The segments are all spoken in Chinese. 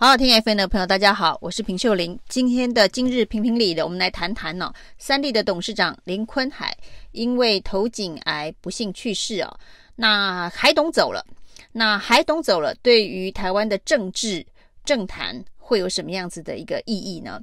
好好听 FM 的朋友，大家好，我是平秀玲。今天的今日评评理的，我们来谈谈呢、哦，三立的董事长林坤海因为头颈癌不幸去世哦。那海董走了，那海董走了，对于台湾的政治政坛会有什么样子的一个意义呢？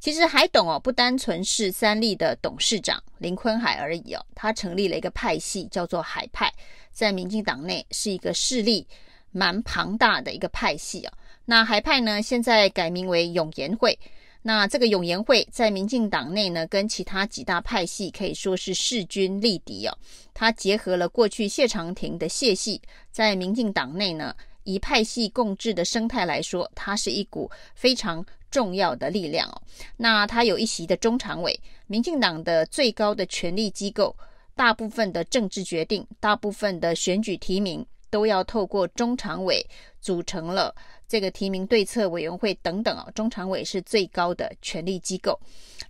其实海董哦，不单纯是三立的董事长林坤海而已哦，他成立了一个派系，叫做海派，在民进党内是一个势力蛮庞大的一个派系哦。那海派呢，现在改名为永延会。那这个永延会在民进党内呢，跟其他几大派系可以说是势均力敌哦。它结合了过去谢长廷的谢系，在民进党内呢，以派系共治的生态来说，它是一股非常重要的力量哦。那它有一席的中常委，民进党的最高的权力机构，大部分的政治决定，大部分的选举提名，都要透过中常委组成了。这个提名对策委员会等等啊，中常委是最高的权力机构，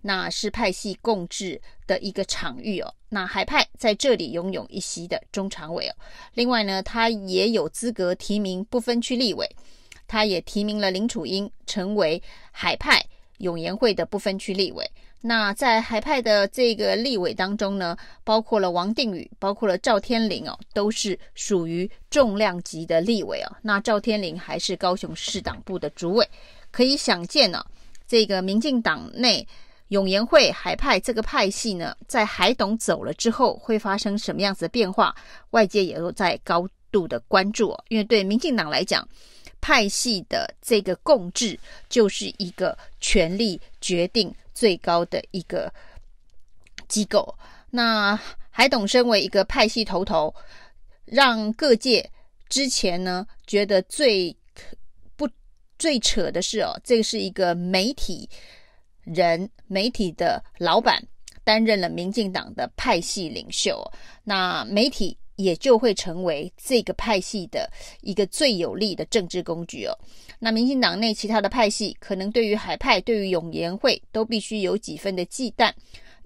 那是派系共治的一个场域哦。那海派在这里拥有一席的中常委哦。另外呢，他也有资格提名不分区立委，他也提名了林楚英成为海派永延会的不分区立委。那在海派的这个立委当中呢，包括了王定宇，包括了赵天麟哦，都是属于重量级的立委哦。那赵天麟还是高雄市党部的主委，可以想见呢，这个民进党内永延会海派这个派系呢，在海董走了之后会发生什么样子的变化？外界也都在高度的关注哦，因为对民进党来讲，派系的这个共治就是一个权力决定。最高的一个机构，那海董身为一个派系头头，让各界之前呢觉得最不最扯的是哦，这是一个媒体人，媒体的老板担任了民进党的派系领袖，那媒体。也就会成为这个派系的一个最有力的政治工具哦。那民进党内其他的派系可能对于海派、对于永延会都必须有几分的忌惮，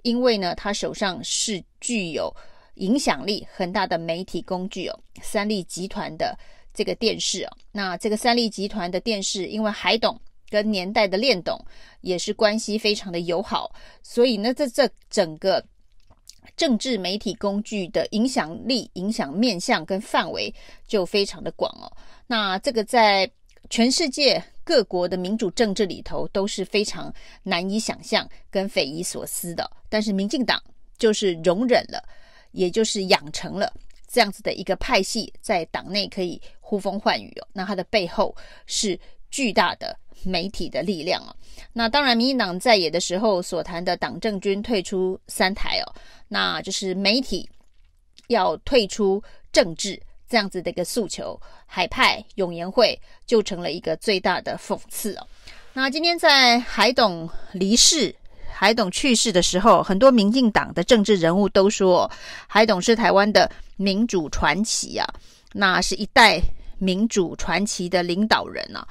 因为呢，他手上是具有影响力很大的媒体工具哦。三立集团的这个电视哦，那这个三立集团的电视，因为海董跟年代的练董也是关系非常的友好，所以呢，这这整个。政治媒体工具的影响力、影响面向跟范围就非常的广哦。那这个在全世界各国的民主政治里头都是非常难以想象跟匪夷所思的。但是民进党就是容忍了，也就是养成了这样子的一个派系，在党内可以呼风唤雨哦。那它的背后是巨大的。媒体的力量啊，那当然，民进党在野的时候所谈的党政军退出三台哦，那就是媒体要退出政治这样子的一个诉求，海派永延会就成了一个最大的讽刺哦。那今天在海董离世、海董去世的时候，很多民进党的政治人物都说，海董是台湾的民主传奇啊，那是一代民主传奇的领导人啊。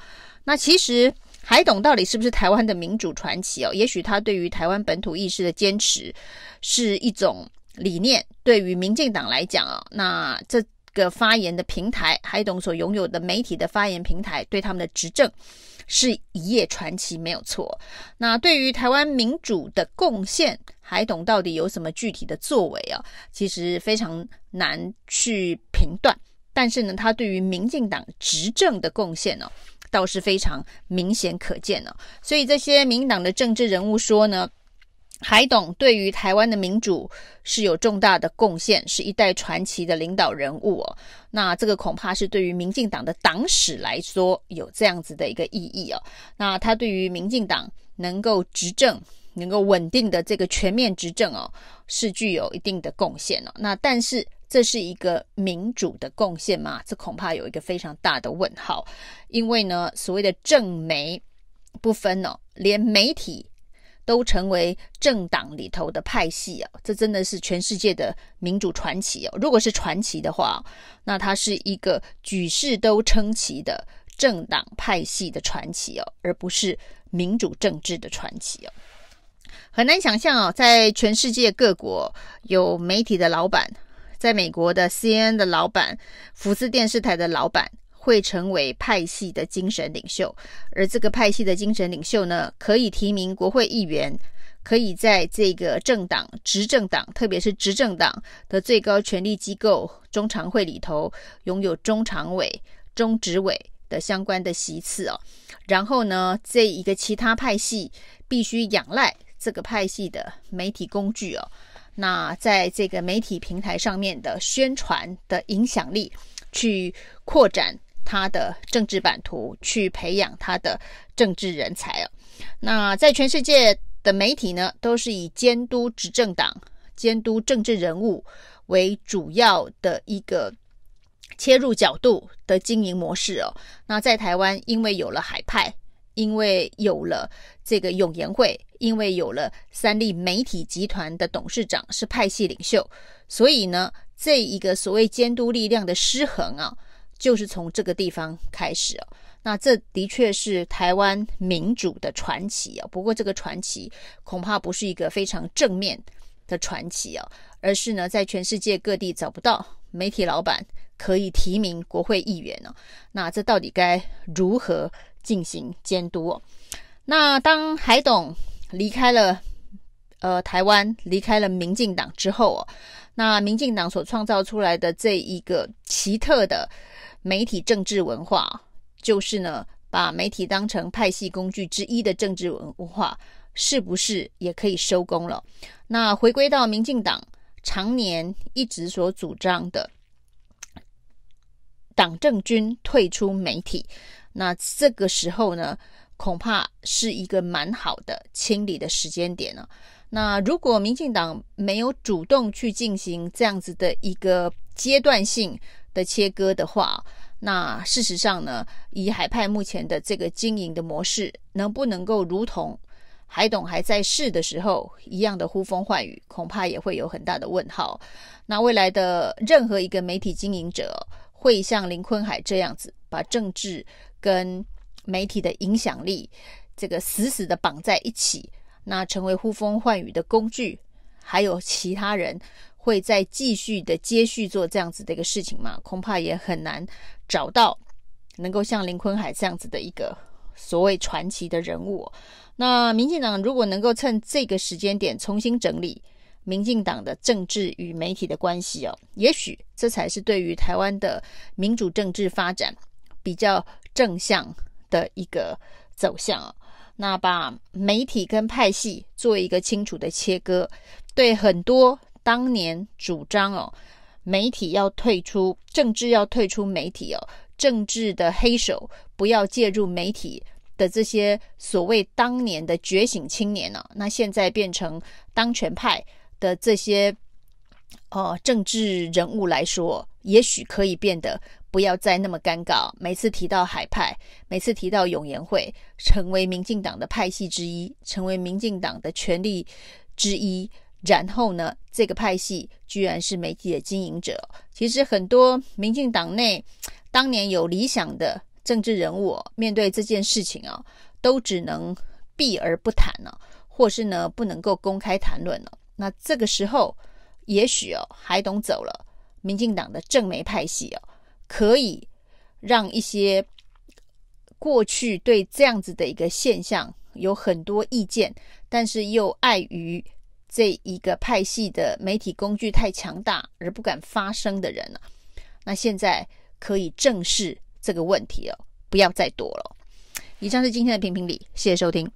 那其实海董到底是不是台湾的民主传奇哦？也许他对于台湾本土意识的坚持是一种理念，对于民进党来讲啊，那这个发言的平台，海董所拥有的媒体的发言平台，对他们的执政是一夜传奇，没有错。那对于台湾民主的贡献，海董到底有什么具体的作为啊？其实非常难去评断。但是呢，他对于民进党执政的贡献呢？倒是非常明显可见了，所以这些民党的政治人物说呢，海董对于台湾的民主是有重大的贡献，是一代传奇的领导人物哦。那这个恐怕是对于民进党的党史来说有这样子的一个意义哦。那他对于民进党能够执政、能够稳定的这个全面执政哦，是具有一定的贡献哦。那但是。这是一个民主的贡献吗？这恐怕有一个非常大的问号，因为呢，所谓的政媒不分哦，连媒体都成为政党里头的派系啊，这真的是全世界的民主传奇哦。如果是传奇的话，那它是一个举世都称奇的政党派系的传奇哦，而不是民主政治的传奇哦。很难想象哦，在全世界各国有媒体的老板。在美国的 CNN 的老板、福斯电视台的老板会成为派系的精神领袖，而这个派系的精神领袖呢，可以提名国会议员，可以在这个政党、执政党，特别是执政党的最高权力机构中常会里头，拥有中常委、中执委的相关的席次哦。然后呢，这一个其他派系必须仰赖这个派系的媒体工具哦。那在这个媒体平台上面的宣传的影响力，去扩展他的政治版图，去培养他的政治人才哦。那在全世界的媒体呢，都是以监督执政党、监督政治人物为主要的一个切入角度的经营模式哦。那在台湾，因为有了海派，因为有了这个永延会。因为有了三立媒体集团的董事长是派系领袖，所以呢，这一个所谓监督力量的失衡啊，就是从这个地方开始哦。那这的确是台湾民主的传奇啊。不过这个传奇恐怕不是一个非常正面的传奇啊，而是呢，在全世界各地找不到媒体老板可以提名国会议员呢。那这到底该如何进行监督哦？那当海董。离开了呃台湾，离开了民进党之后哦，那民进党所创造出来的这一个奇特的媒体政治文化，就是呢把媒体当成派系工具之一的政治文化，是不是也可以收工了？那回归到民进党常年一直所主张的党政军退出媒体，那这个时候呢？恐怕是一个蛮好的清理的时间点了。那如果民进党没有主动去进行这样子的一个阶段性的切割的话，那事实上呢，以海派目前的这个经营的模式，能不能够如同海董还在世的时候一样的呼风唤雨，恐怕也会有很大的问号。那未来的任何一个媒体经营者，会像林坤海这样子，把政治跟媒体的影响力，这个死死的绑在一起，那成为呼风唤雨的工具，还有其他人会再继续的接续做这样子的一个事情吗？恐怕也很难找到能够像林坤海这样子的一个所谓传奇的人物。那民进党如果能够趁这个时间点重新整理民进党的政治与媒体的关系哦，也许这才是对于台湾的民主政治发展比较正向的一个走向啊，那把媒体跟派系做一个清楚的切割，对很多当年主张哦，媒体要退出政治，要退出媒体哦，政治的黑手不要介入媒体的这些所谓当年的觉醒青年呢，那现在变成当权派的这些哦政治人物来说，也许可以变得。不要再那么尴尬。每次提到海派，每次提到永延会，成为民进党的派系之一，成为民进党的权力之一。然后呢，这个派系居然是媒体的经营者。其实很多民进党内当年有理想的政治人物，面对这件事情啊，都只能避而不谈了，或是呢不能够公开谈论了。那这个时候，也许哦，海董走了，民进党的正媒派系哦。可以让一些过去对这样子的一个现象有很多意见，但是又碍于这一个派系的媒体工具太强大而不敢发声的人了，那现在可以正视这个问题哦，不要再躲了。以上是今天的评评理，谢谢收听。